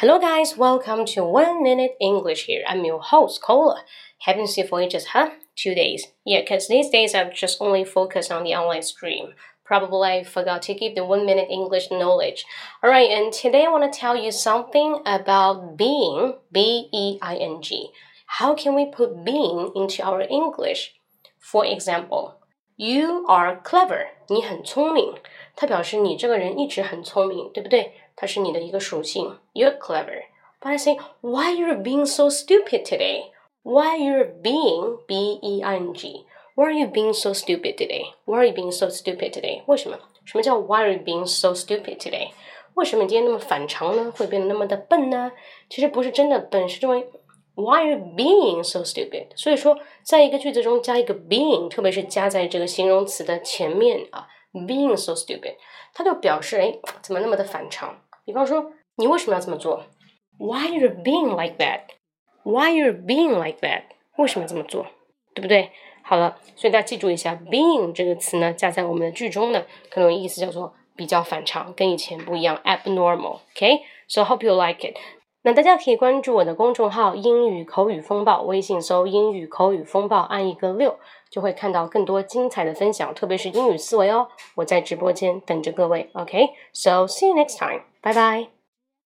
Hello, guys. Welcome to One Minute English here. I'm your host, Kola. Haven't seen for ages, huh? Two days. Yeah, because these days I've just only focused on the online stream. Probably I forgot to give the one minute English knowledge. Alright, and today I want to tell you something about being, B E I N G. How can we put being into our English? For example, you are clever. 你很聪明。它表示你这个人一直很聪明，对不对？它是你的一个属性。You're clever. But I say, why you're being so stupid today? Why you're being B E I N G? Why are you being so stupid today? Why are you being so stupid today? 为什么？什么叫 Why are you being so stupid today? 为什么你今天那么反常呢？会变得那么的笨呢？其实不是真的笨，是因为 Why are you being so stupid？所以说，在一个句子中加一个 being，特别是加在这个形容词的前面啊，being so stupid，它就表示哎，怎么那么的反常？比方说，你为什么要这么做？Why you're being like that？Why you're being like that？为什么这么做？对不对？好了，所以大家记住一下，being 这个词呢，加在我们的句中呢，可能意思叫做比较反常，跟以前不一样，abnormal。OK，so hope you like it。 那大家可以关注我的公众号“英语口语风暴”，微信搜“英语口语风暴”，按一个六，就会看到更多精彩的分享，特别是英语思维哦。我在直播间等着各位。OK，so see you next time。拜拜。